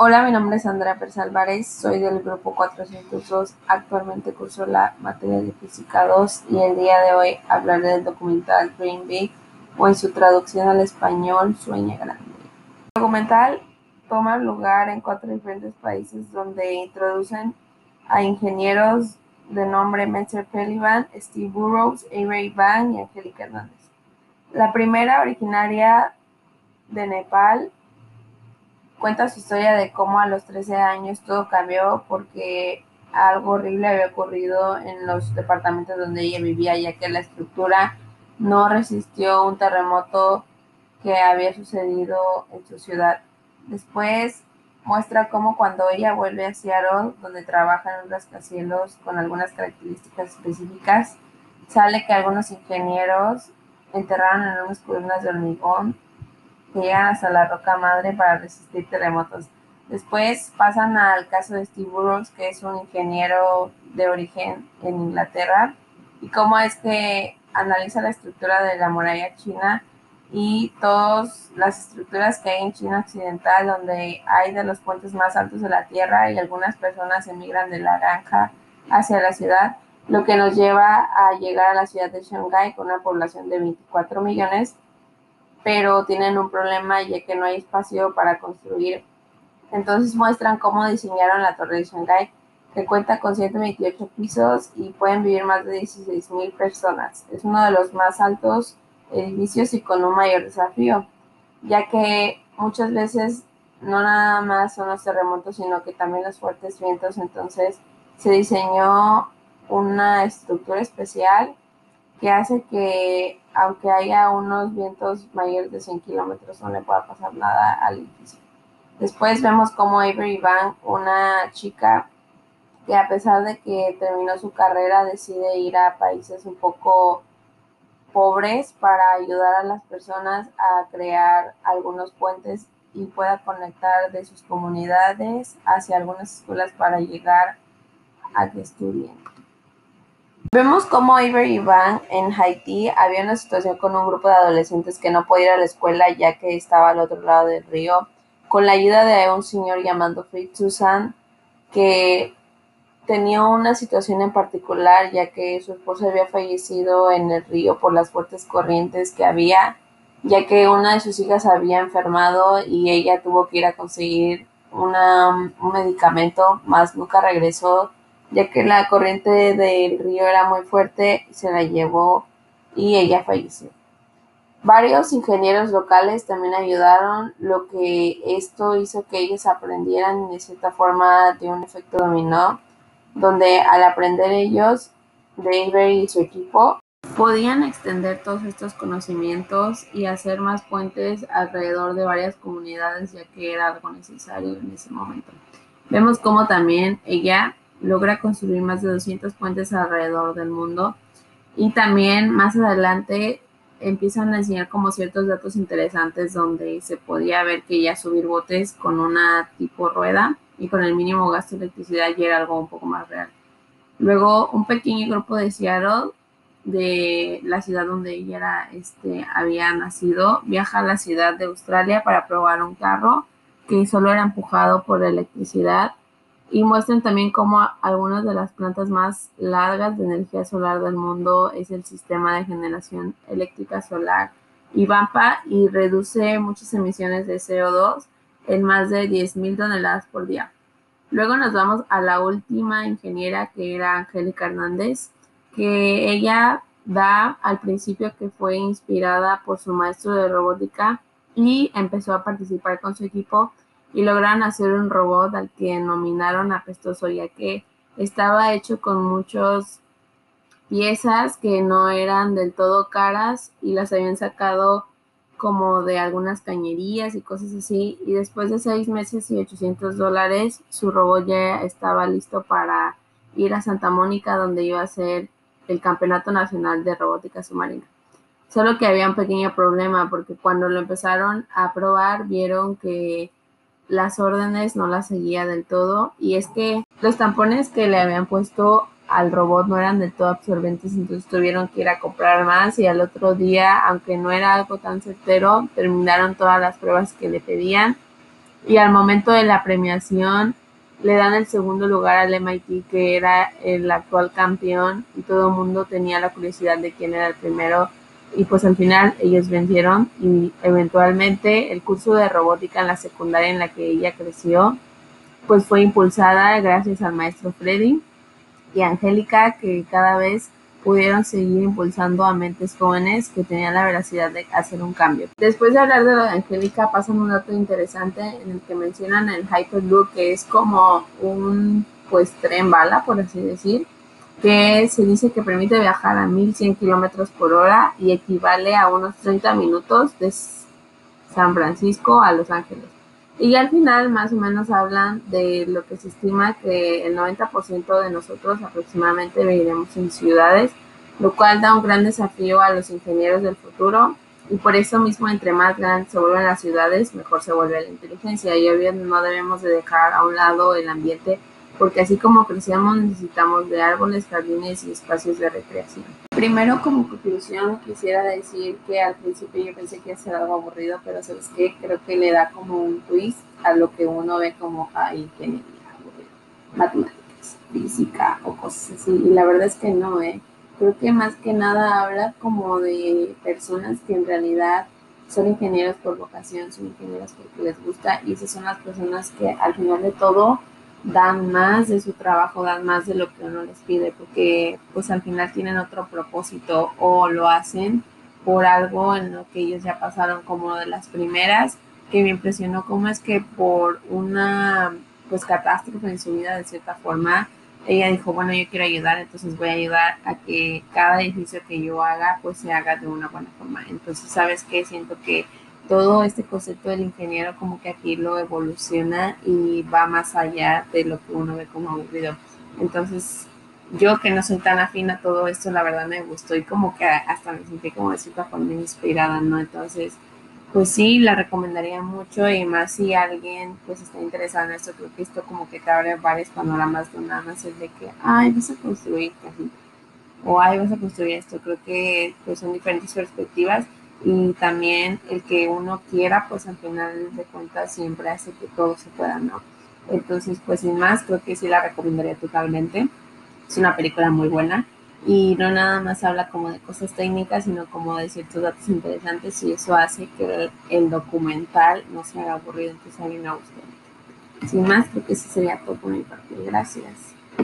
Hola, mi nombre es Andrea Pérez Álvarez, soy del grupo 402, actualmente curso la materia de Física 2 y el día de hoy hablaré del documental Dream Big o en su traducción al español Sueña Grande. El documental toma lugar en cuatro diferentes países donde introducen a ingenieros de nombre Menzer Pelivan, Steve Burrows, Avery Van y Angélica Hernández. La primera originaria de Nepal cuenta su historia de cómo a los 13 años todo cambió porque algo horrible había ocurrido en los departamentos donde ella vivía, ya que la estructura no resistió un terremoto que había sucedido en su ciudad. Después muestra cómo cuando ella vuelve a Seattle, donde trabaja en un rascacielos con algunas características específicas, sale que algunos ingenieros enterraron en unas columnas de hormigón llegan hasta la roca madre para resistir terremotos. Después pasan al caso de Steve Burrows, que es un ingeniero de origen en Inglaterra, y cómo es que analiza la estructura de la muralla china y todas las estructuras que hay en China occidental, donde hay de los puentes más altos de la Tierra y algunas personas emigran de la granja hacia la ciudad, lo que nos lleva a llegar a la ciudad de Shanghái con una población de 24 millones pero tienen un problema ya que no hay espacio para construir. Entonces muestran cómo diseñaron la torre de Shanghái, que cuenta con 128 pisos y pueden vivir más de 16 mil personas. Es uno de los más altos edificios y con un mayor desafío, ya que muchas veces no nada más son los terremotos, sino que también los fuertes vientos. Entonces se diseñó una estructura especial que hace que aunque haya unos vientos mayores de 100 kilómetros, no le pueda pasar nada al edificio. Después vemos como Avery Van, una chica que a pesar de que terminó su carrera, decide ir a países un poco pobres para ayudar a las personas a crear algunos puentes y pueda conectar de sus comunidades hacia algunas escuelas para llegar a que estudien. Vemos cómo Avery y en Haití había una situación con un grupo de adolescentes que no podía ir a la escuela ya que estaba al otro lado del río, con la ayuda de un señor llamado Fritz Susan, que tenía una situación en particular ya que su esposo había fallecido en el río por las fuertes corrientes que había, ya que una de sus hijas había enfermado y ella tuvo que ir a conseguir una, un medicamento, más nunca regresó ya que la corriente del río era muy fuerte, se la llevó y ella falleció. Varios ingenieros locales también ayudaron, lo que esto hizo que ellos aprendieran de cierta forma de un efecto dominó, donde al aprender ellos, David y su equipo podían extender todos estos conocimientos y hacer más puentes alrededor de varias comunidades, ya que era algo necesario en ese momento. Vemos cómo también ella logra construir más de 200 puentes alrededor del mundo y también más adelante empiezan a enseñar como ciertos datos interesantes donde se podía ver que ya subir botes con una tipo rueda y con el mínimo gasto de electricidad ya era algo un poco más real. Luego un pequeño grupo de Seattle, de la ciudad donde ella era, este, había nacido, viaja a la ciudad de Australia para probar un carro que solo era empujado por electricidad y muestran también cómo algunas de las plantas más largas de energía solar del mundo es el sistema de generación eléctrica solar IVAMPA y reduce muchas emisiones de CO2 en más de 10.000 toneladas por día. Luego nos vamos a la última ingeniera que era Angélica Hernández, que ella da al principio que fue inspirada por su maestro de robótica y empezó a participar con su equipo y lograron hacer un robot al que nominaron apestoso, ya que estaba hecho con muchas piezas que no eran del todo caras y las habían sacado como de algunas cañerías y cosas así. Y después de seis meses y 800 dólares, su robot ya estaba listo para ir a Santa Mónica, donde iba a ser el Campeonato Nacional de Robótica Submarina. Solo que había un pequeño problema, porque cuando lo empezaron a probar, vieron que las órdenes no las seguía del todo y es que los tampones que le habían puesto al robot no eran del todo absorbentes, entonces tuvieron que ir a comprar más y al otro día, aunque no era algo tan certero, terminaron todas las pruebas que le pedían y al momento de la premiación le dan el segundo lugar al MIT, que era el actual campeón, y todo el mundo tenía la curiosidad de quién era el primero. Y pues al final ellos vencieron y eventualmente el curso de robótica en la secundaria en la que ella creció, pues fue impulsada gracias al maestro Freddy y Angélica, que cada vez pudieron seguir impulsando a mentes jóvenes que tenían la veracidad de hacer un cambio. Después de hablar de lo de Angélica, pasan un dato interesante en el que mencionan el Hyperloop, que es como un pues tren bala, por así decir, que se dice que permite viajar a 1100 kilómetros por hora y equivale a unos 30 minutos de San Francisco a Los Ángeles. Y al final más o menos hablan de lo que se estima que el 90% de nosotros aproximadamente viviremos en ciudades, lo cual da un gran desafío a los ingenieros del futuro y por eso mismo entre más grandes se vuelven las ciudades, mejor se vuelve la inteligencia y obviamente no debemos de dejar a un lado el ambiente porque así como crecemos necesitamos de árboles, jardines y espacios de recreación. Primero, como conclusión, quisiera decir que al principio yo pensé que iba a ser algo aburrido, pero sabes qué, creo que le da como un twist a lo que uno ve como ay, aburrido, matemáticas, física o cosas así. Y la verdad es que no, ¿eh? Creo que más que nada habla como de personas que en realidad son ingenieros por vocación, son ingenieros porque les gusta y esas son las personas que al final de todo dan más de su trabajo, dan más de lo que uno les pide, porque pues al final tienen otro propósito o lo hacen por algo en lo que ellos ya pasaron como de las primeras, que me impresionó como es que por una pues catástrofe en su vida de cierta forma, ella dijo, bueno, yo quiero ayudar, entonces voy a ayudar a que cada edificio que yo haga pues se haga de una buena forma. Entonces, ¿sabes qué? Siento que todo este concepto del ingeniero como que aquí lo evoluciona y va más allá de lo que uno ve como aburrido. Entonces, yo que no soy tan afín a todo esto, la verdad me gustó y como que hasta me sentí como de cierta forma inspirada, ¿no? Entonces, pues sí, la recomendaría mucho y más si alguien pues está interesado en esto, creo que esto como que te abre varios panoramas de nada más el de que, ay, vas a construir o ay, vas a construir esto, creo que pues son diferentes perspectivas y también el que uno quiera, pues al final de cuentas siempre hace que todo se pueda, ¿no? Entonces, pues sin más, creo que sí la recomendaría totalmente. Es una película muy buena y no nada más habla como de cosas técnicas, sino como de ciertos datos interesantes y eso hace que el, documental no se haga aburrido, entonces a mí me gusta. Sin más, creo que eso sería todo por mi parte. Gracias.